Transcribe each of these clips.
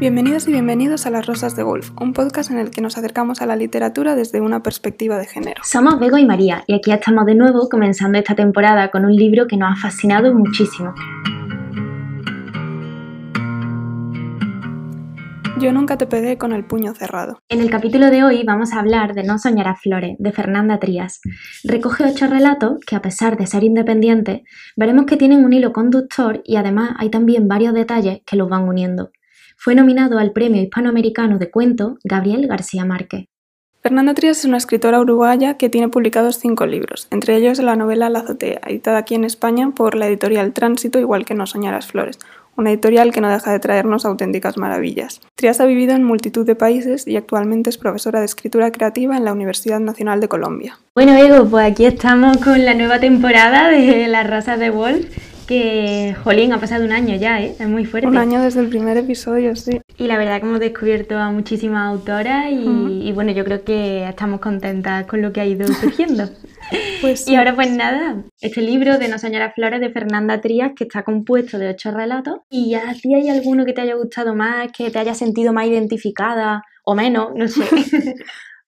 Bienvenidos y bienvenidos a Las Rosas de Wolf, un podcast en el que nos acercamos a la literatura desde una perspectiva de género. Somos Bego y María y aquí estamos de nuevo comenzando esta temporada con un libro que nos ha fascinado muchísimo. Yo nunca te pegué con el puño cerrado. En el capítulo de hoy vamos a hablar de No soñar a flores, de Fernanda Trías. Recoge ocho relatos que, a pesar de ser independientes, veremos que tienen un hilo conductor y además hay también varios detalles que los van uniendo. Fue nominado al Premio Hispanoamericano de Cuento Gabriel García Márquez. Fernanda Trías es una escritora uruguaya que tiene publicados cinco libros, entre ellos la novela La azotea, editada aquí en España por la editorial Tránsito, igual que No soñarás flores, una editorial que no deja de traernos auténticas maravillas. Trías ha vivido en multitud de países y actualmente es profesora de escritura creativa en la Universidad Nacional de Colombia. Bueno, Ego, pues aquí estamos con la nueva temporada de Las Razas de Wolf que, jolín, ha pasado un año ya, ¿eh? Es muy fuerte. Un año desde el primer episodio, sí. Y la verdad que hemos descubierto a muchísimas autoras y, bueno, yo creo que estamos contentas con lo que ha ido surgiendo. pues Y ahora pues nada, este libro de No soñar flores de Fernanda Trías que está compuesto de ocho relatos y ya si hay alguno que te haya gustado más, que te haya sentido más identificada o menos, no sé.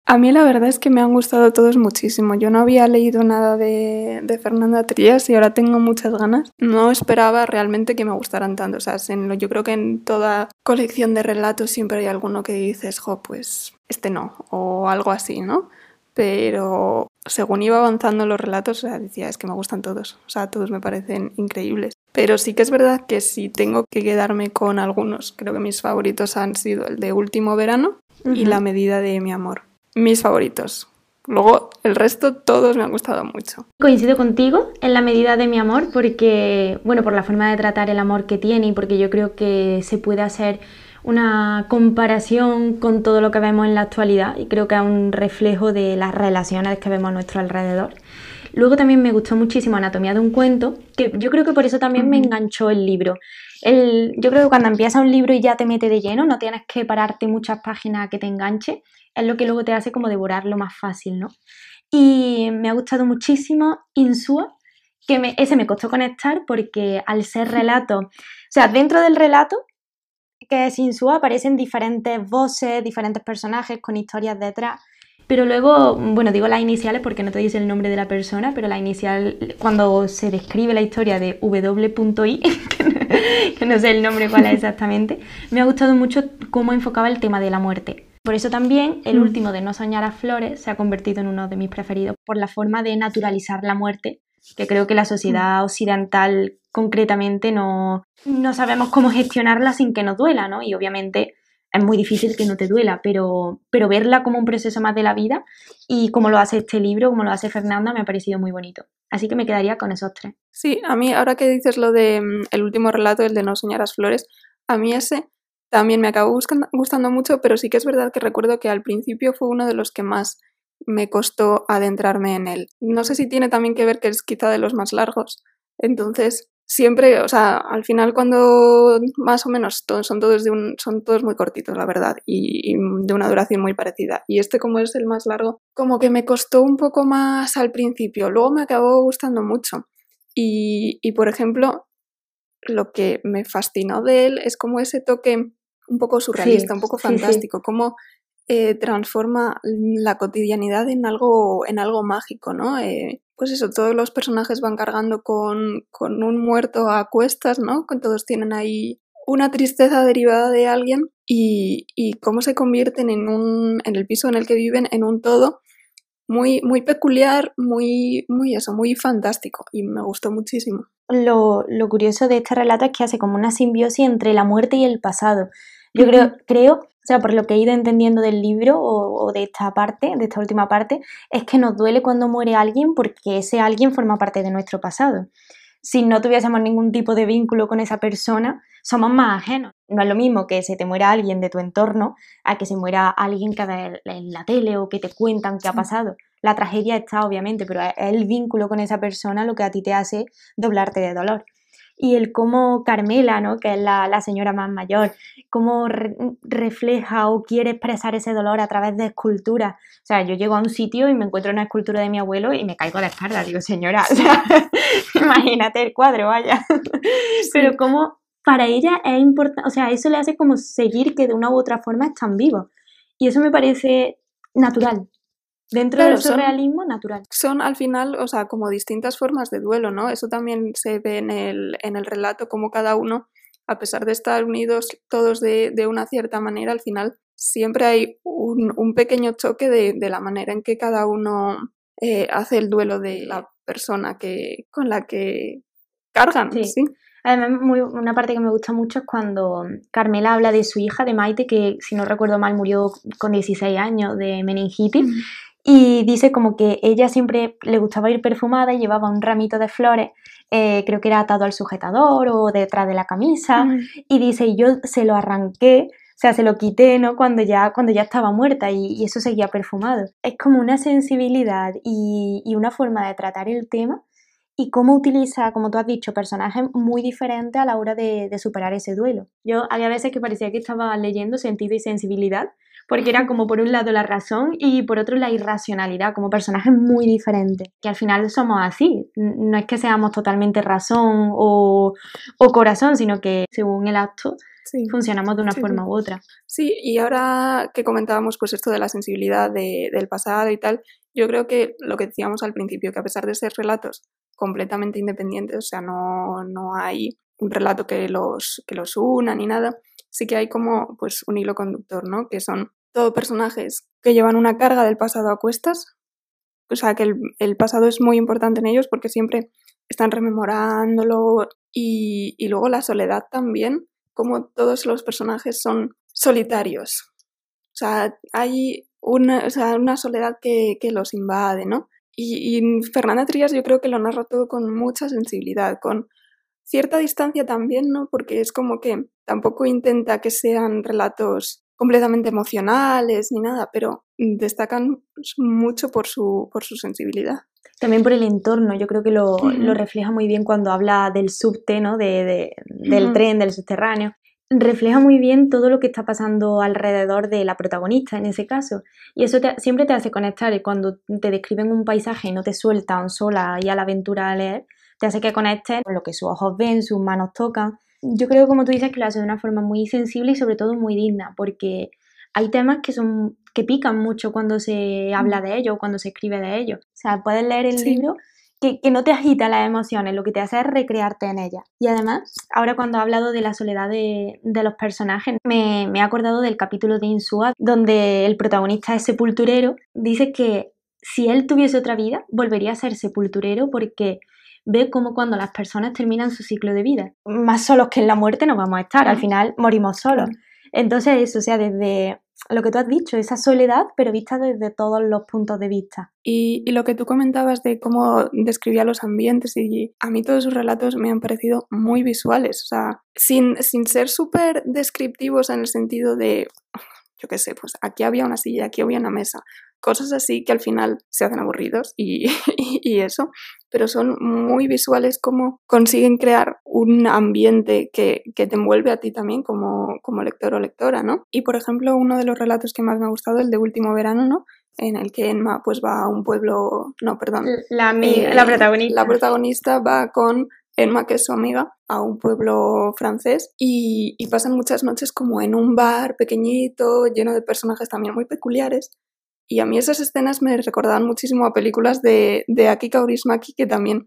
A mí la verdad es que me han gustado todos muchísimo. Yo no había leído nada de, Fernanda Trías y ahora tengo muchas ganas. No esperaba realmente que me gustaran tanto. O sea, yo creo que en toda colección de relatos siempre hay alguno que dices, jo, pues este no, o algo así, ¿no? Pero según iba avanzando los relatos, o sea, decía, es que me gustan todos. O sea, todos me parecen increíbles. Pero sí que es verdad que si tengo que quedarme con algunos, creo que mis favoritos han sido el de Último Verano y La medida de mi amor mis favoritos. Luego, el resto, todos me han gustado mucho. Coincido contigo en la medida de mi amor, porque, bueno, por la forma de tratar el amor que tiene y porque yo creo que se puede hacer una comparación con todo lo que vemos en la actualidad y creo que es un reflejo de las relaciones que vemos a nuestro alrededor. Luego también me gustó muchísimo Anatomía de un cuento, que yo creo que por eso también me enganchó el libro. El, yo creo que cuando empieza un libro y ya te mete de lleno, no tienes que pararte muchas páginas que te enganche, es lo que luego te hace como devorarlo más fácil, ¿no? Y me ha gustado muchísimo Insua, que ese me costó conectar porque al ser relato, o sea, dentro del relato, que es Insua, aparecen diferentes voces, diferentes personajes con historias detrás. Pero luego, bueno, digo las iniciales porque no te dice el nombre de la persona, pero la inicial, cuando se describe la historia de W.I, que no sé el nombre cuál es exactamente, me ha gustado mucho cómo enfocaba el tema de la muerte. Por eso también el mm. último de No soñar a flores se ha convertido en uno de mis preferidos, por la forma de naturalizar la muerte, que creo que la sociedad mm. occidental concretamente no, no sabemos cómo gestionarla sin que nos duela, ¿no? Y obviamente es muy difícil que no te duela, pero, pero verla como un proceso más de la vida y como lo hace este libro, como lo hace Fernanda, me ha parecido muy bonito. Así que me quedaría con esos tres. Sí, a mí ahora que dices lo de mm, último relato, el de No soñar a flores, a mí ese también me acabó gustando mucho, pero sí que es verdad que recuerdo que al principio fue uno de los que más me costó adentrarme en él. No sé si tiene también que ver que es quizá de los más largos. Entonces, siempre, o sea, al final cuando más o menos todos, son todos de un, son todos muy cortitos, la verdad, y, de una duración muy parecida. Y este como es el más largo, como que me costó un poco más al principio. Luego me acabó gustando mucho. Y, y por ejemplo, lo que me fascinó de él es como ese toque un poco surrealista, un poco fantástico, cómo eh, transforma la cotidianidad en algo, en algo mágico, ¿no? Eh, pues eso, todos los personajes van cargando con, con, un muerto a cuestas, ¿no? Todos tienen ahí una tristeza derivada de alguien y, y cómo se convierten en, un, en el piso en el que viven en un todo muy, muy peculiar, muy, muy eso, muy fantástico y me gustó muchísimo. Lo, lo curioso de este relato es que hace como una simbiosis entre la muerte y el pasado. Yo creo, creo, o sea, por lo que he ido entendiendo del libro o, de esta parte, de esta última parte, es que nos duele cuando muere alguien porque ese alguien forma parte de nuestro pasado. Si no tuviésemos ningún tipo de vínculo con esa persona, somos más ajenos. No es lo mismo que se te muera alguien de tu entorno a que se muera alguien que ve en la tele o que te cuentan qué ha pasado. La tragedia está, obviamente, pero es el vínculo con esa persona lo que a ti te hace doblarte de dolor y el cómo Carmela, ¿no? que es la, señora más mayor, cómo refleja o quiere expresar ese dolor a través de esculturas. O sea, yo llego a un sitio y me encuentro una escultura de mi abuelo y me caigo de espalda. Digo, señora, imagínate el cuadro, vaya. Pero cómo para ella es importante, o sea, eso le hace como seguir que de una u otra forma están vivos. Y eso me parece natural. Dentro del surrealismo, natural. Son al final, o sea, como distintas formas de duelo, ¿no? Eso también se ve en el, en el relato, como cada uno, a pesar de estar unidos todos de, de una cierta manera, al final siempre hay un, un pequeño choque de, de, la manera en que cada uno eh, hace el duelo de la persona que, con la que cargan. Sí. Además, una parte que me gusta mucho es cuando Carmela habla de su hija, de Maite, que si no recuerdo mal murió con 16 años de meningitis. Y dice como que ella siempre le gustaba ir perfumada y llevaba un ramito de flores, eh, creo que era atado al sujetador o detrás de la camisa. Y dice, yo se lo arranqué o sea, se lo quité, ¿no? Cuando ya, cuando ya estaba muerta y, eso seguía perfumado. Es como una sensibilidad y, una forma de tratar el tema y cómo utiliza, como tú has dicho, personajes muy diferentes a la hora de, superar ese duelo. Yo había veces que parecía que estaba leyendo sentido y sensibilidad, porque era como por un lado la razón y por otro la irracionalidad, como personajes muy diferentes, que al final somos así, no es que seamos totalmente razón o, o corazón, sino que según el acto funcionamos de una forma u otra. Sí, y ahora que comentábamos pues esto de la sensibilidad del pasado y tal, yo creo que lo que decíamos al principio, que a pesar de ser relatos completamente independientes, o sea, no, no hay un relato que los, que los una ni nada, sí que hay como pues un hilo conductor, ¿no? Que son todos personajes que llevan una carga del pasado a cuestas, o sea, que el, pasado es muy importante en ellos porque siempre están rememorándolo y, y luego la soledad también, como todos los personajes son solitarios. O sea, hay una, una soledad que, los invade, ¿no? Y, Fernanda Trías yo creo que lo narra todo con mucha sensibilidad, con cierta distancia también, ¿no? Porque es como que tampoco intenta que sean relatos completamente emocionales ni nada, pero destacan mucho por su, por su sensibilidad. También por el entorno, yo creo que lo, refleja muy bien cuando habla del subte, ¿no? De, del tren, del subterráneo. Refleja muy bien todo lo que está pasando alrededor de la protagonista en ese caso. Y eso siempre te hace conectar. Y cuando te describen un paisaje y no te sueltan sola y a la aventura a leer, te hace que conectes con lo que sus ojos ven, sus manos tocan. Yo creo, como tú dices, que lo hace de una forma muy sensible y sobre todo muy digna, porque hay temas que son que pican mucho cuando se habla de ello o cuando se escribe de ello. O sea, puedes leer el libro que, no te agita las emociones, lo que te hace es recrearte en ella. Y además, ahora cuando he hablado de la soledad de, los personajes, me, me, he acordado del capítulo de Insua, donde el protagonista es sepulturero, dice que si él tuviese otra vida, volvería a ser sepulturero porque ve cómo cuando las personas terminan su ciclo de vida, más solos que en la muerte no vamos a estar, al final morimos solos. Entonces eso, o sea, desde lo que tú has dicho, esa soledad, pero vista desde todos los puntos de vista. Y, lo que tú comentabas de cómo describía los ambientes, y a mí todos sus relatos me han parecido muy visuales, o sea, sin, sin ser súper descriptivos en el sentido de, yo qué sé, pues aquí había una silla, aquí había una mesa, cosas así que al final se hacen aburridos y, y, eso, pero son muy visuales como consiguen crear un ambiente que, que, te envuelve a ti también como, como lector o lectora, ¿no? Y por ejemplo, uno de los relatos que más me ha gustado, el de Último Verano, ¿no? En el que Emma pues va a un pueblo, no, perdón. La, eh, la protagonista. La protagonista va con Emma, que es su amiga, a un pueblo francés y, y, pasan muchas noches como en un bar pequeñito, lleno de personajes también muy peculiares. Y a mí esas escenas me recordaban muchísimo a películas de, de Aki Kaurismäki, que también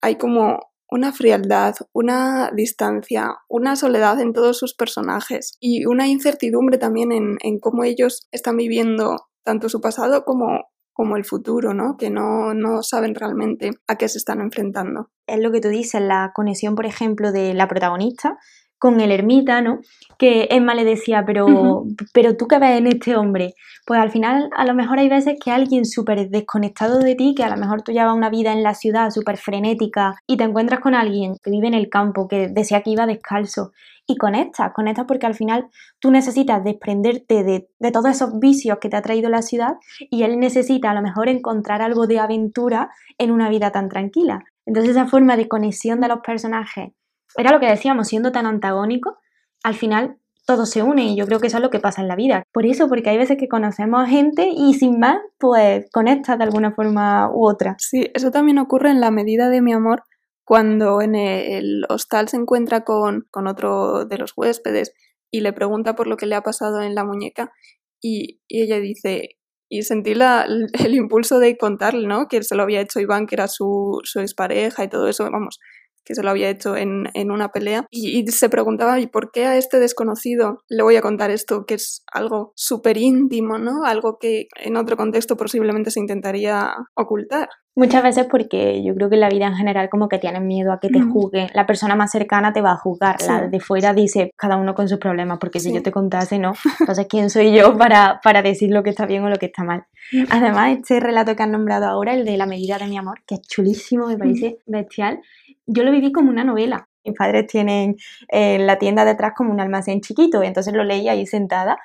hay como una frialdad, una distancia, una soledad en todos sus personajes y una incertidumbre también en, en cómo ellos están viviendo tanto su pasado como, como el futuro, ¿no? Que no, no, saben realmente a qué se están enfrentando. Es lo que tú dices, la conexión, por ejemplo, de la protagonista con el ermita, ¿no? Que Emma le decía, pero, pero tú qué ves en este hombre. Pues al final, a lo mejor hay veces que alguien súper desconectado de ti, que a lo mejor tú llevas una vida en la ciudad súper frenética y te encuentras con alguien que vive en el campo, que desea que iba descalzo y conectas, conectas porque al final tú necesitas desprenderte de, de todos esos vicios que te ha traído la ciudad y él necesita a lo mejor encontrar algo de aventura en una vida tan tranquila. Entonces esa forma de conexión de los personajes era lo que decíamos, siendo tan antagónico, al final todo se une y yo creo que eso es lo que pasa en la vida. Por eso, porque hay veces que conocemos a gente y sin más, pues conectas de alguna forma u otra. Sí, eso también ocurre en la medida de mi amor cuando en el hostal se encuentra con, con otro de los huéspedes y le pregunta por lo que le ha pasado en la muñeca y, ella dice, y sentí la, el impulso de contarle, ¿no? Que se lo había hecho Iván, que era su, su expareja y todo eso, vamos, que se lo había hecho en, en una pelea, y, se preguntaba, ¿y por qué a este desconocido le voy a contar esto, que es algo súper íntimo, ¿no? Algo que en otro contexto posiblemente se intentaría ocultar. Muchas veces porque yo creo que en la vida en general como que tienen miedo a que te juzguen. La persona más cercana te va a juzgar, la de fuera dice cada uno con sus problemas, porque si yo te contase, no. Entonces, ¿quién soy yo para, para decir lo que está bien o lo que está mal? Además, este relato que han nombrado ahora, el de la medida de mi amor, que es chulísimo, me parece bestial, yo lo viví como una novela. Mis padres tienen en la tienda detrás como un almacén chiquito, entonces lo leía ahí sentada.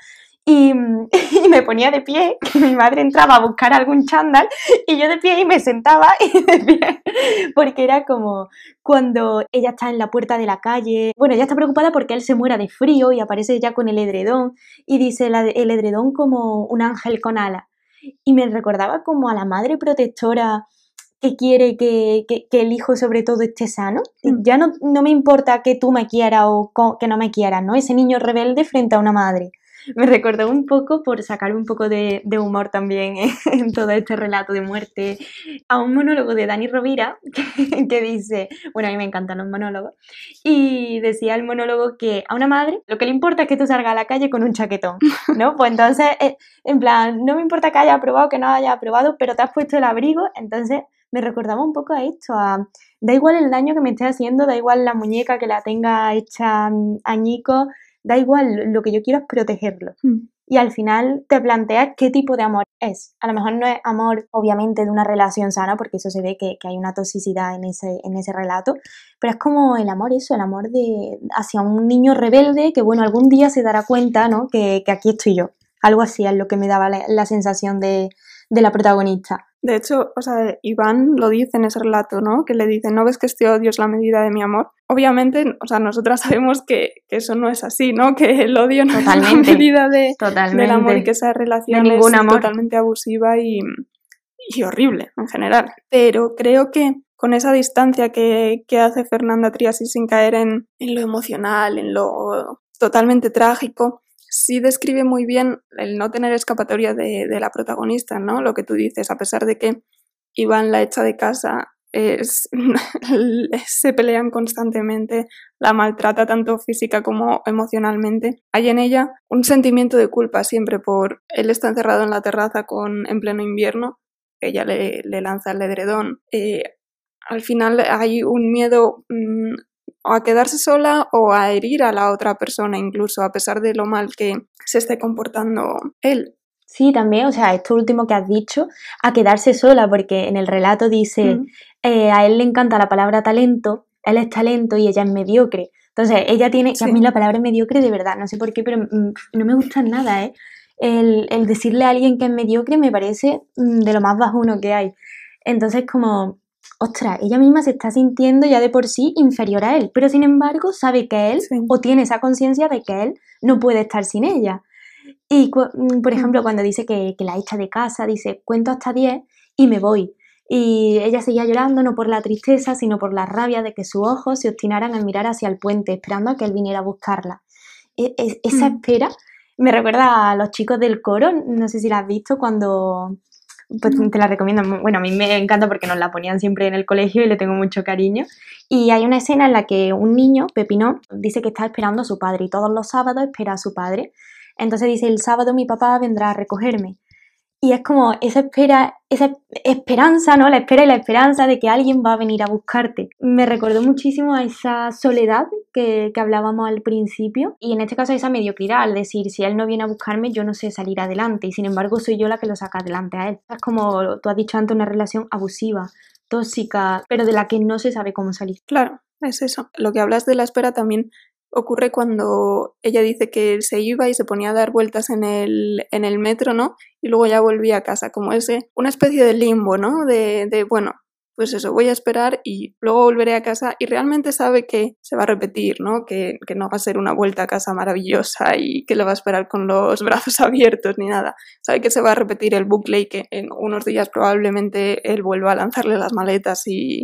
Y, y, me ponía de pie, que mi madre entraba a buscar algún chándal y yo de pie y me sentaba y de pie, porque era como cuando ella está en la puerta de la calle, bueno, ella está preocupada porque él se muera de frío y aparece ya con el edredón y dice el edredón como un ángel con ala. Y me recordaba como a la madre protectora que quiere que, el hijo sobre todo esté sano. Mm. Ya no, no, me importa que tú me quieras o que no me quieras, ¿no? Ese niño rebelde frente a una madre. Me recordó un poco, por sacar un poco de, humor también en todo este relato de muerte, a un monólogo de Dani Rovira que, que, dice, bueno, a mí me encantan los monólogos, y decía el monólogo que a una madre lo que le importa es que tú salgas a la calle con un chaquetón, ¿no? Pues entonces, eh, en plan, no me importa que haya aprobado, que no haya aprobado, pero te has puesto el abrigo, entonces me recordaba un poco a esto, a da igual el daño que me esté haciendo, da igual la muñeca que la tenga hecha mm, añico, da igual, lo que yo quiero es protegerlo. Mm. Y al final te planteas qué tipo de amor es. A lo mejor no es amor, obviamente, de una relación sana, porque eso se ve que, hay una toxicidad en ese, en ese relato, pero es como el amor, eso, el amor de hacia un niño rebelde que, bueno, algún día se dará cuenta, ¿no? Que, aquí estoy yo. Algo así es lo que me daba la, sensación de, de la protagonista. De hecho, o sea, Iván lo dice en ese relato, ¿no? Que le dice, ¿no ves que este odio es la medida de mi amor? Obviamente, o sea, nosotras sabemos que, eso no es así, ¿no? Que el odio no es la medida de, del amor y que esa relación es totalmente abusiva y, horrible en general. Pero creo que con esa distancia que, hace Fernanda Triasi sin caer en, en lo emocional, en lo totalmente trágico, sí describe muy bien el no tener escapatoria de, la protagonista, ¿no? Lo que tú dices, a pesar de que Iván la echa de casa, se pelean constantemente, la maltrata tanto física como emocionalmente. Hay en ella un sentimiento de culpa siempre por él está encerrado en la terraza con en pleno invierno, ella le, lanza el edredón. Eh, al final hay un miedo mm, o a quedarse sola o a herir a la otra persona incluso, a pesar de lo mal que se esté comportando él. Sí, también, o sea, esto último que has dicho, a quedarse sola, porque en el relato dice, mm. eh, a él le encanta la palabra talento, él es talento y ella es mediocre. Entonces, ella tiene, que a mí la palabra mediocre de verdad, no sé por qué, pero mm, no me gusta nada, ¿eh? El, el, decirle a alguien que es mediocre me parece mm, de lo más bajuno que hay. Entonces, como, ostras, ella misma se está sintiendo ya de por sí inferior a él, pero sin embargo sabe que él, o tiene esa conciencia de que él no puede estar sin ella. Y, mm, por ejemplo, cuando dice que, la echa de casa, dice, cuento hasta 10 y me voy. Y ella seguía llorando no por la tristeza, sino por la rabia de que sus ojos se obstinaran en mirar hacia el puente, esperando a que él viniera a buscarla. E, e, esa mm. espera me recuerda a los chicos del coro, no sé si la has visto, cuando pues te la recomiendo. Bueno, a mí me encanta porque nos la ponían siempre en el colegio y le tengo mucho cariño. Y hay una escena en la que un niño, Pepino, dice que está esperando a su padre y todos los sábados espera a su padre. Entonces dice, el sábado mi papá vendrá a recogerme. Y es como esa espera, esa esperanza, ¿no? La espera y la esperanza de que alguien va a venir a buscarte. Me recordó muchísimo a esa soledad que, que hablábamos al principio y en este caso a esa mediocridad, al decir, si él no viene a buscarme, yo no sé salir adelante y sin embargo soy yo la que lo saca adelante a él. Es como tú has dicho antes, una relación abusiva, tóxica, pero de la que no se sabe cómo salir. Claro, es eso. Lo que hablas de la espera también ocurre cuando ella dice que se iba y se ponía a dar vueltas en el, en el metro, ¿no? Y luego ya volvía a casa, como ese, una especie de limbo, ¿no? De, de, bueno, pues eso, voy a esperar y luego volveré a casa y realmente sabe que se va a repetir, ¿no? Que, que no va a ser una vuelta a casa maravillosa y que le va a esperar con los brazos abiertos ni nada. Sabe que se va a repetir el bucle y que en unos días probablemente él vuelva a lanzarle las maletas y,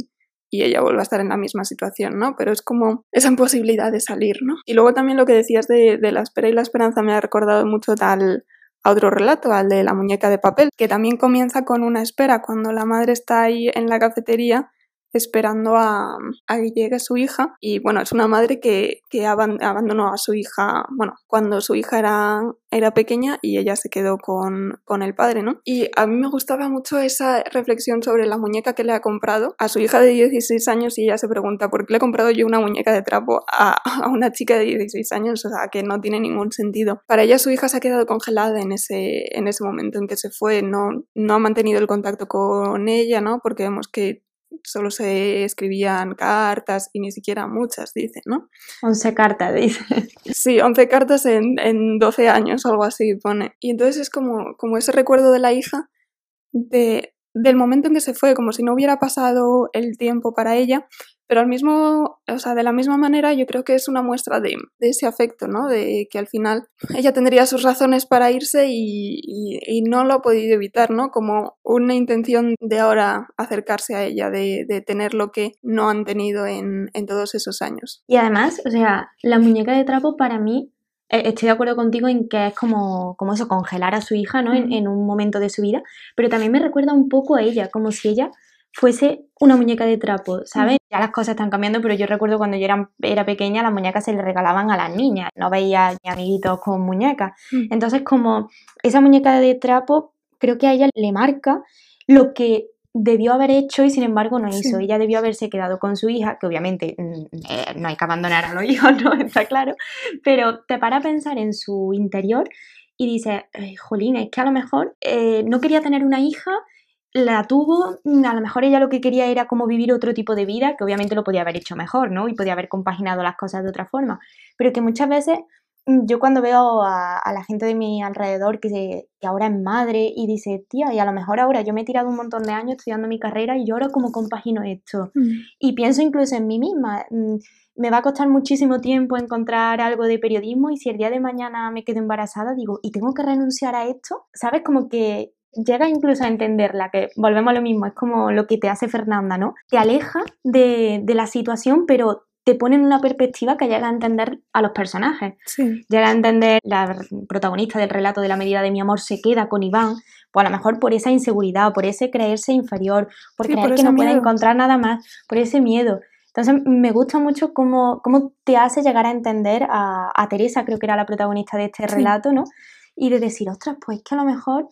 y ella vuelve a estar en la misma situación, ¿no? Pero es como esa imposibilidad de salir, ¿no? Y luego también lo que decías de, de la espera y la esperanza me ha recordado mucho tal a otro relato, al de la muñeca de papel, que también comienza con una espera cuando la madre está ahí en la cafetería esperando a, que llegue su hija. Y bueno, es una madre que, que abandonó a su hija, bueno, cuando su hija era, era pequeña y ella se quedó con, con, el padre, ¿no? Y a mí me gustaba mucho esa reflexión sobre la muñeca que le ha comprado a su hija de 16 años y ella se pregunta, ¿por qué le he comprado yo una muñeca de trapo a, a una chica de 16 años? O sea, que no tiene ningún sentido. Para ella su hija se ha quedado congelada en ese, en ese momento en que se fue, no, no ha mantenido el contacto con ella, ¿no? Porque vemos que solo se escribían cartas y ni siquiera muchas, dice, ¿no? 11 cartas, dice. Sí, 11 cartas en, en 12 años, algo así pone. Y entonces es como, como ese recuerdo de la hija de, del momento en que se fue, como si no hubiera pasado el tiempo para ella, pero al mismo, o sea, de la misma manera yo creo que es una muestra de, ese afecto, ¿no? De que al final ella tendría sus razones para irse y, no lo ha podido evitar, ¿no? Como una intención de ahora acercarse a ella, de, tener lo que no han tenido en, todos esos años. Y además, o sea, la muñeca de trapo para mí eh, estoy de acuerdo contigo en que es como, como eso, congelar a su hija, ¿no? En, en, un momento de su vida, pero también me recuerda un poco a ella, como si ella fuese una muñeca de trapo, ¿sabes? Ya las cosas están cambiando, pero yo recuerdo cuando yo era, era pequeña, las muñecas se le regalaban a las niñas, no veía ni amiguitos con muñecas. Entonces, como esa muñeca de trapo, creo que a ella le marca lo que debió haber hecho y sin embargo no hizo. Ella debió haberse quedado con su hija, que obviamente mm, eh, no hay que abandonar a los hijos, ¿no? Está claro, pero te para a pensar en su interior y dice, jolín, es que a lo mejor eh, no quería tener una hija la tuvo, mm, a lo mejor ella lo que quería era como vivir otro tipo de vida, que obviamente lo podía haber hecho mejor, ¿no? Y podía haber compaginado las cosas de otra forma, pero que muchas veces mm, yo cuando veo a, la gente de mi alrededor que, que, ahora es madre y dice, tía, y a lo mejor ahora yo me he tirado un montón de años estudiando mi carrera y yo ahora como compagino esto. Mm. Y pienso incluso en mí misma. Me va a costar muchísimo tiempo encontrar algo de periodismo y si el día de mañana me quedo embarazada, digo, ¿y tengo que renunciar a esto? ¿Sabes? Como que llega incluso a entenderla, que volvemos a lo mismo, es como lo que te hace Fernanda, ¿no? Te aleja de, la situación, pero te pone en una perspectiva que llega a entender a los personajes. Llega a entender, la protagonista del relato de la medida de mi amor se queda con Iván, pues a lo mejor por esa inseguridad, por ese creerse inferior, por creer que no puede encontrar nada más, por ese miedo. Entonces me gusta mucho cómo, cómo te hace llegar a entender a, Teresa, creo que era la protagonista de este relato, ¿no? Y de decir, ostras, pues que a lo mejor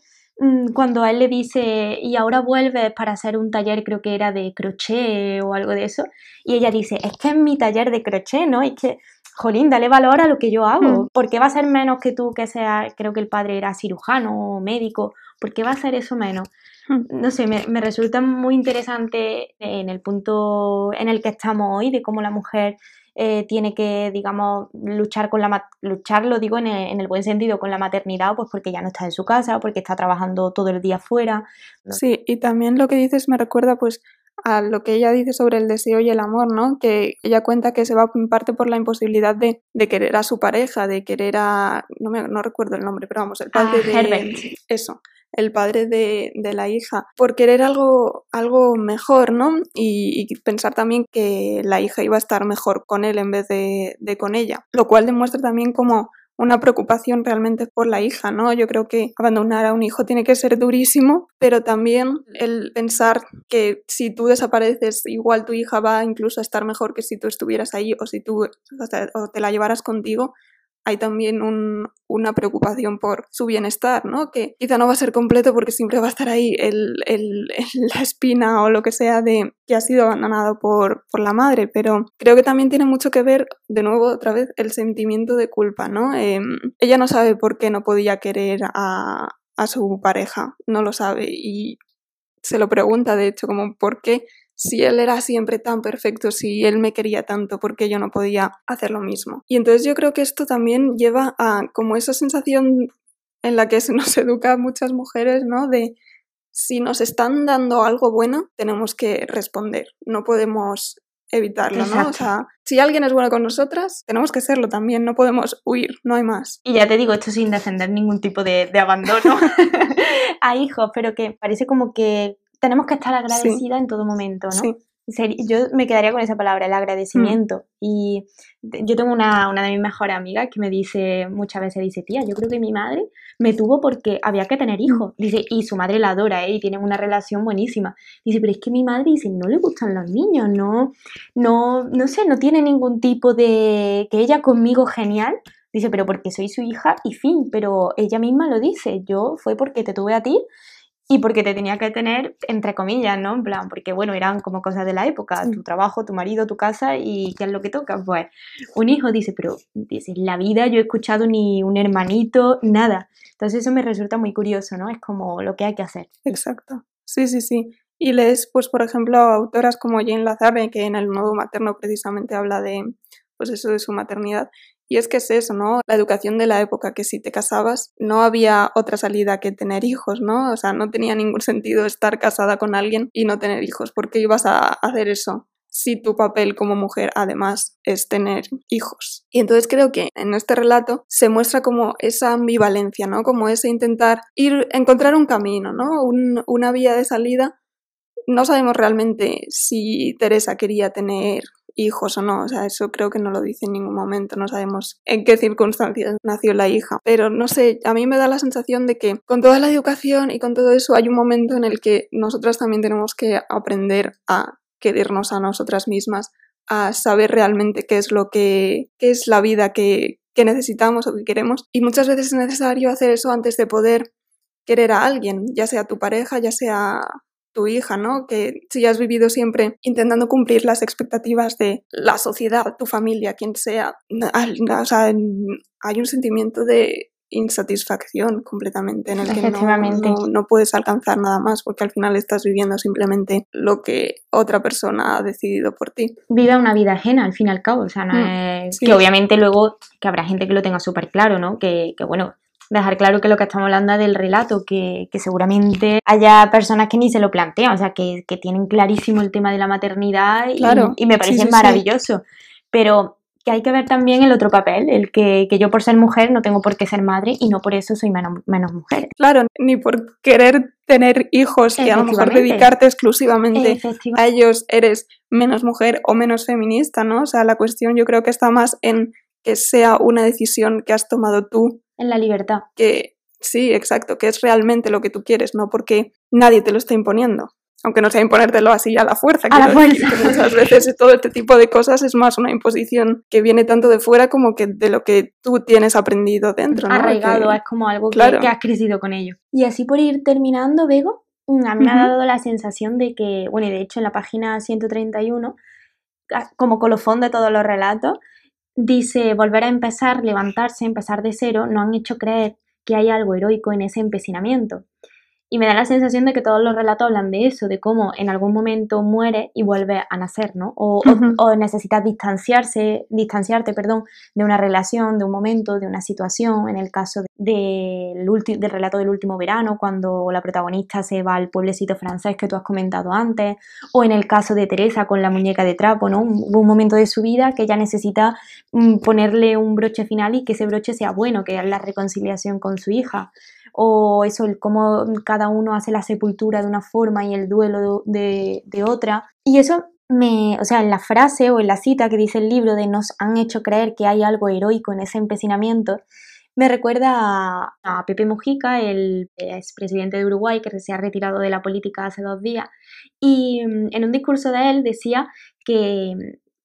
cuando a él le dice, y ahora vuelves para hacer un taller, creo que era de crochet o algo de eso, y ella dice, es que es mi taller de crochet, ¿no? Es que, jolín, dale valor a lo que yo hago, mm. ¿por qué va a ser menos que tú que sea, creo que el padre era cirujano o médico, ¿por qué va a ser eso menos? Mm. No sé, me, me resulta muy interesante en el punto en el que estamos hoy, de cómo la mujer eh, tiene que, digamos, luchar con la luchar, lo digo en el, buen sentido, con la maternidad, pues porque ya no está en su casa, porque está trabajando todo el día fuera. Sí, y también lo que dices me recuerda pues a lo que ella dice sobre el deseo y el amor, ¿no? Que ella cuenta que se va en parte por la imposibilidad de, querer a su pareja, de querer a... No, me, no recuerdo el nombre, pero vamos, el padre de... Herbert. Eso el padre de, la hija, por querer algo, algo mejor, ¿no? Y, pensar también que la hija iba a estar mejor con él en vez de, de con ella, lo cual demuestra también como una preocupación realmente por la hija, ¿no? Yo creo que abandonar a un hijo tiene que ser durísimo, pero también el pensar que si tú desapareces, igual tu hija va incluso a estar mejor que si tú estuvieras ahí o si tú te la llevaras contigo, hay también una preocupación por su bienestar, ¿no? Que quizá no va a ser completo porque siempre va a estar ahí el, la espina o lo que sea de que ha sido abandonado por, por, la madre, pero creo que también tiene mucho que ver, de nuevo, otra vez, el sentimiento de culpa, ¿no? Em, ella no sabe por qué no podía querer a, a su pareja, no lo sabe y se lo pregunta, de hecho, como por qué si él era siempre tan perfecto, si él me quería tanto, porque yo no podía hacer lo mismo? Y entonces yo creo que esto también lleva a como esa sensación en la que se nos educa a muchas mujeres, ¿no? De si nos están dando algo bueno, tenemos que responder, no podemos evitarlo, ¿no? O sea, si alguien es bueno con nosotras, tenemos que serlo también, no podemos huir, no hay más. Y ya te digo, esto sin defender ningún tipo de, abandono a hijos, pero que parece como que tenemos que estar agradecidas en todo momento, ¿no? yo me quedaría con esa palabra, el agradecimiento. Mm. Y yo tengo una, una, de mis mejores amigas que me dice, muchas veces dice, tía, yo creo que mi madre me tuvo porque había que tener hijos. Mm. Dice, y su madre la adora, ¿eh? y tienen una relación buenísima. Dice, pero es que mi madre dice, no le gustan los niños, no, no, no sé, no tiene ningún tipo de, que ella conmigo genial. Dice, pero porque soy su hija y fin, pero ella misma lo dice, yo fue porque te tuve a ti y porque te tenía que tener, entre comillas, ¿no? En plan, porque bueno, eran como cosas de la época, tu trabajo, tu marido, tu casa y qué es lo que toca. Pues un hijo dice, pero dice, en la vida yo he escuchado ni un hermanito, nada. Entonces eso me resulta muy curioso, ¿no? Es como lo que hay que hacer. Exacto. Sí, sí, sí. Y lees, pues, por ejemplo, autoras como Jane Lazarre, que en el modo materno precisamente habla de, pues eso de su maternidad. Y es que es eso, ¿no? La educación de la época, que si te casabas no había otra salida que tener hijos, ¿no? O sea, no tenía ningún sentido estar casada con alguien y no tener hijos. ¿Por qué ibas a hacer eso? si tu papel como mujer además es tener hijos. Y entonces creo que en este relato se muestra como esa ambivalencia, ¿no? Como ese intentar ir, encontrar un camino, ¿no? una vía de salida. No sabemos realmente si Teresa quería tener hijos o no. O sea, eso creo que no lo dice en ningún momento. No sabemos en qué circunstancias nació la hija. Pero no sé, a mí me da la sensación de que con toda la educación y con todo eso hay un momento en el que nosotras también tenemos que aprender a querernos a nosotras mismas, a saber realmente qué es lo que qué es la vida que, que necesitamos o que queremos. Y muchas veces es necesario hacer eso antes de poder querer a alguien, ya sea tu pareja, ya sea tu hija, ¿no? Que si has vivido siempre intentando cumplir las expectativas de la sociedad, tu familia, quien sea, o sea, hay un sentimiento de insatisfacción completamente en el que no, no, puedes alcanzar nada más porque al final estás viviendo simplemente lo que otra persona ha decidido por ti. Vive una vida ajena al fin y al cabo, o sea, no mm, es... que obviamente luego que habrá gente que lo tenga súper claro, ¿no? Que, que bueno, dejar claro que lo que estamos hablando es del relato, que, seguramente haya personas que ni se lo plantean, o sea, que, tienen clarísimo el tema de la maternidad y, me parece maravilloso. Pero que hay que ver también el otro papel, el que, yo por ser mujer no tengo por qué ser madre y no por eso soy menos, menos mujer. Claro, ni por querer tener hijos y a lo mejor dedicarte exclusivamente a ellos eres menos mujer o menos feminista, ¿no? O sea, la cuestión yo creo que está más en que sea una decisión que has tomado tú en la libertad. Que sí, exacto, que es realmente lo que tú quieres, no porque nadie te lo está imponiendo. Aunque no sea imponértelo así a la fuerza. A la fuerza. muchas veces todo este tipo de cosas es más una imposición que viene tanto de fuera como que de lo que tú tienes aprendido dentro. ¿no? Arraigado, es como algo que, has crecido con ello. Y así por ir terminando, Bego, mm, a mí me ha dado la sensación de que, bueno, y de hecho en la página 131, como colofón de todos los relatos, Dice, volver a empezar, levantarse, empezar de cero, no han hecho creer que hay algo heroico en ese empecinamiento. Y me da la sensación de que todos los relatos hablan de eso, de cómo en algún momento muere y vuelve a nacer, ¿no? O, necesitas distanciarse, distanciarte, perdón, de una relación, de un momento, de una situación. En el caso del, del relato del último verano, cuando la protagonista se va al pueblecito francés que tú has comentado antes. O en el caso de Teresa con la muñeca de trapo, ¿no? Un, un momento de su vida que ella necesita mm, ponerle un broche final y que ese broche sea bueno, que es la reconciliación con su hija o eso, el cómo cada uno hace la sepultura de una forma y el duelo de, otra. Y eso me, o sea, en la frase o en la cita que dice el libro de nos han hecho creer que hay algo heroico en ese empecinamiento, me recuerda a, Pepe Mujica, el expresidente de Uruguay que se ha retirado de la política hace dos días, y mm, en un discurso de él decía que,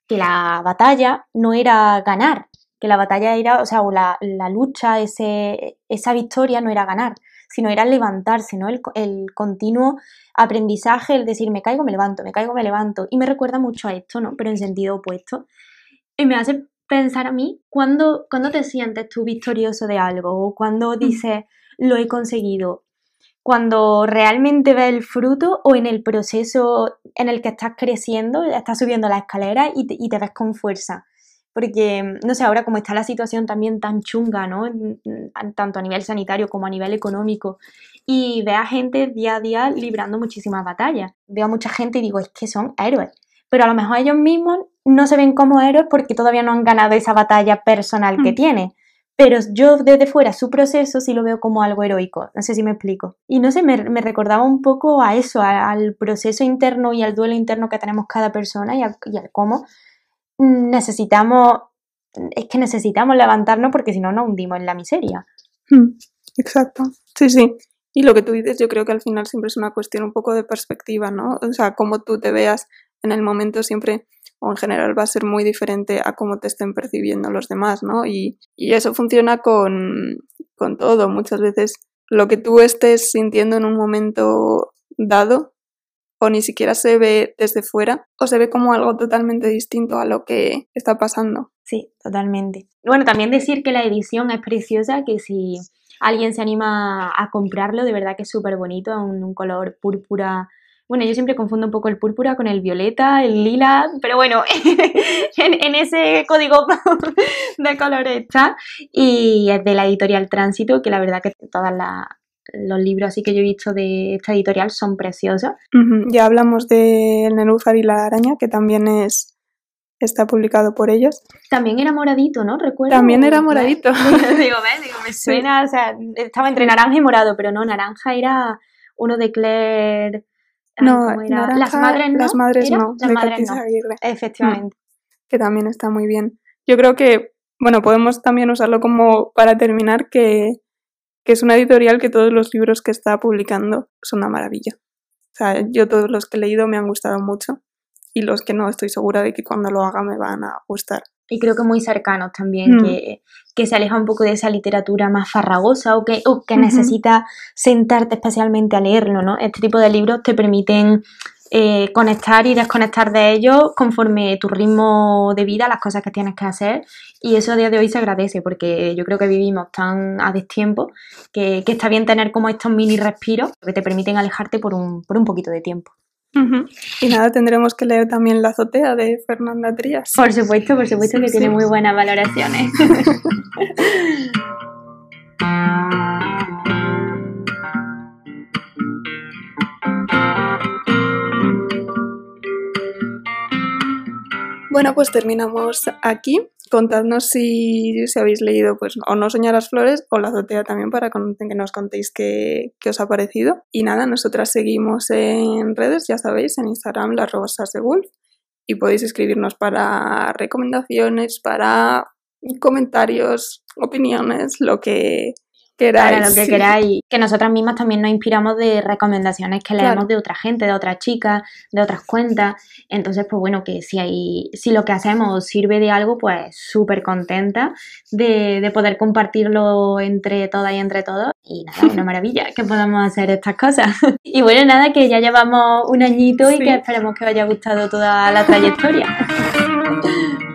que la batalla no era ganar, que la batalla era, o sea, o la, lucha, ese, esa victoria no era ganar, sino era levantarse, ¿no? El, el, continuo aprendizaje, el decir, me caigo, me levanto, me caigo, me levanto. Y me recuerda mucho a esto, ¿no? Pero en sentido opuesto. Y me hace pensar a mí, ¿cuándo, cuando te sientes tú victorioso de algo? O cuando mm. dices, lo he conseguido? Cuando realmente ves el fruto o en el proceso en el que estás creciendo, estás subiendo la escalera y y te ves con fuerza porque, no sé, ahora como está la situación también tan chunga, ¿no? Tanto a nivel sanitario como a nivel económico, y ve a gente día a día librando muchísimas batallas. Veo a mucha gente y digo, es que son héroes, pero a lo mejor ellos mismos no se ven como héroes porque todavía no han ganado esa batalla personal que mm. tienen. pero yo desde fuera su proceso sí lo veo como algo heroico, no sé si me explico. Y no sé, me, recordaba un poco a eso, al proceso interno y al duelo interno que tenemos cada persona y, a, cómo necesitamos, es que necesitamos levantarnos porque si no nos hundimos en la miseria. Hmm, exacto, sí, sí. Y lo que tú dices, yo creo que al final siempre es una cuestión un poco de perspectiva, ¿no? O sea, cómo tú te veas en el momento siempre o en general va a ser muy diferente a cómo te estén percibiendo los demás, ¿no? Y, eso funciona con, con todo. Muchas veces lo que tú estés sintiendo en un momento dado ni siquiera se ve desde fuera o se ve como algo totalmente distinto a lo que está pasando. Sí, totalmente. Bueno, también decir que la edición es preciosa, que si alguien se anima a comprarlo, de verdad que es súper bonito, en un color púrpura bueno, yo siempre confundo un poco el púrpura con el violeta, el lila, pero bueno, en, ese código de colores está. Y es de la editorial Tránsito, que la verdad que todos los libros así que yo he visto de esta editorial son preciosos. Ya hablamos de El Nenúfar y la araña, que también es está publicado por ellos. También era moradito, ¿no? Recuerdo. También era moradito. digo, digo, me suena, o sea, estaba entre naranja y morado, pero no, naranja era uno de Claire no, las madres no. Las madres no, las madres no. Efectivamente. Que también está muy bien. Yo creo que, bueno, podemos también usarlo como para terminar, que, que es una editorial que todos los libros que está publicando son una maravilla. O sea, yo todos los que he leído me han gustado mucho y los que no estoy segura de que cuando lo haga me van a gustar y creo que muy cercanos también, mm. que, que, se aleja un poco de esa literatura más farragosa o que, o que necesita sentarte especialmente a leerlo, ¿no? Este tipo de libros te permiten eh, conectar y desconectar de ellos conforme tu ritmo de vida, las cosas que tienes que hacer y eso a día de hoy se agradece porque yo creo que vivimos tan a destiempo que, que está bien tener como estos mini respiros que te permiten alejarte por un, por un poquito de tiempo. Y nada, tendremos que leer también La azotea de Fernanda Trías. Por supuesto, por supuesto que tiene muy buenas valoraciones. Bueno, pues terminamos aquí. Contadnos si, habéis leído pues o No Soñar las Flores o La Azotea también para que nos contéis qué, os ha parecido. Y nada, nosotras seguimos en redes, ya sabéis, en Instagram las rosas de Wolf y podéis escribirnos para recomendaciones, para comentarios, opiniones, lo que, para lo que queráis. Que nosotras mismas también nos inspiramos de recomendaciones que leemos de otra gente, de otras chicas, de otras cuentas. Entonces, pues bueno, que si hay, si lo que hacemos sirve de algo, pues súper contenta de, de, poder compartirlo entre todas y entre todos. Y nada, una maravilla que podamos hacer estas cosas. y bueno, nada, que ya llevamos un añito y que esperemos que os haya gustado toda la trayectoria.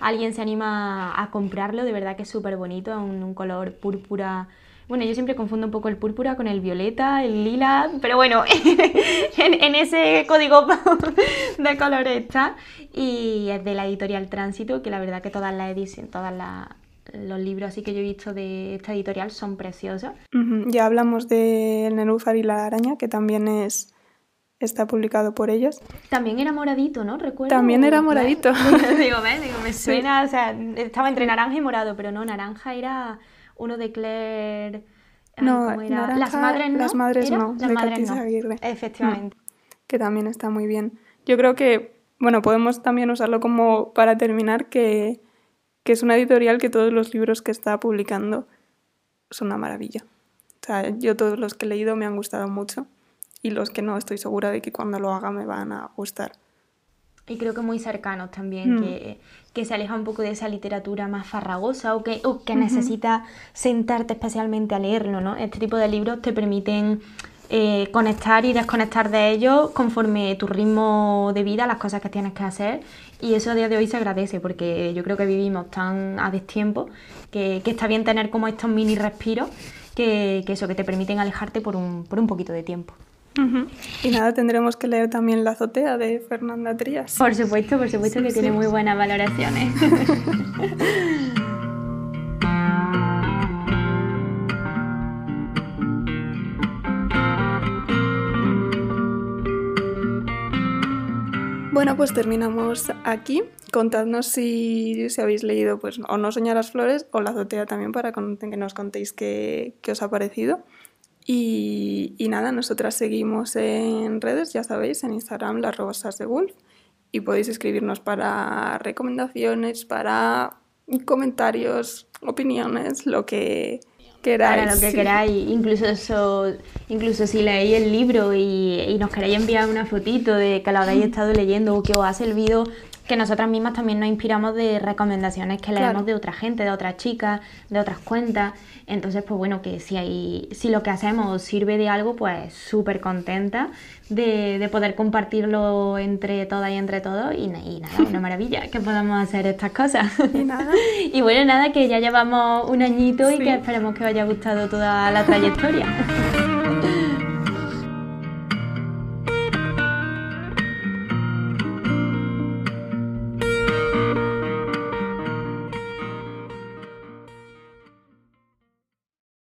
alguien se anima a comprarlo, de verdad que es súper bonito, un, un color púrpura bueno, yo siempre confundo un poco el púrpura con el violeta, el lila, pero bueno, en, ese código de colores está. Y es de la editorial Tránsito, que la verdad que todas las ediciones, todas los libros así que yo he visto de esta editorial son preciosos. Ya hablamos de Nenúfar y la araña, que también es está publicado por ellos. También era moradito, ¿no? Recuerdo. También era moradito. digo, me, suena, o sea, estaba entre naranja y morado, pero no, naranja era uno de Claire... no, las madres no. Las madres no, las madres Aguirre. Efectivamente. que también está muy bien. Yo creo que, bueno, podemos también usarlo como para terminar, que, que es una editorial que todos los libros que está publicando son una maravilla. O sea, yo todos los que he leído me han gustado mucho y los que no estoy segura de que cuando lo haga me van a gustar y creo que muy cercanos también, mm. que, que, se aleja un poco de esa literatura más farragosa o que, o que necesita sentarte especialmente a leerlo, ¿no? Este tipo de libros te permiten eh, conectar y desconectar de ellos conforme tu ritmo de vida, las cosas que tienes que hacer. Y eso a día de hoy se agradece porque yo creo que vivimos tan a destiempo que, que está bien tener como estos mini respiros que, que, eso, que te permiten alejarte por un, por un poquito de tiempo. Y nada, tendremos que leer también La azotea de Fernanda Trías. Por supuesto, por supuesto que tiene muy buenas valoraciones. Bueno, pues terminamos aquí. Contadnos si, si, habéis leído pues, o No soñarás flores o La azotea también para que nos contéis qué, qué os ha parecido. Y, nada, nosotras seguimos en redes, ya sabéis, en Instagram las rosas de Wolf y podéis escribirnos para recomendaciones, para comentarios, opiniones, lo que queráis. Para lo que queráis, incluso eso, incluso si leéis el libro y, y, nos queréis enviar una fotito de que lo habéis estado leyendo o que os ha servido que nosotras mismas también nos inspiramos de recomendaciones que leemos de otra gente, de otras chicas, de otras cuentas. Entonces, pues bueno, que si, hay, si lo que hacemos sirve de algo, pues súper contenta de, poder compartirlo entre todas y entre todos. Y, y nada, una maravilla que podamos hacer estas cosas. Y nada. y bueno, nada, que ya llevamos un añito y que esperemos que os haya gustado toda la trayectoria.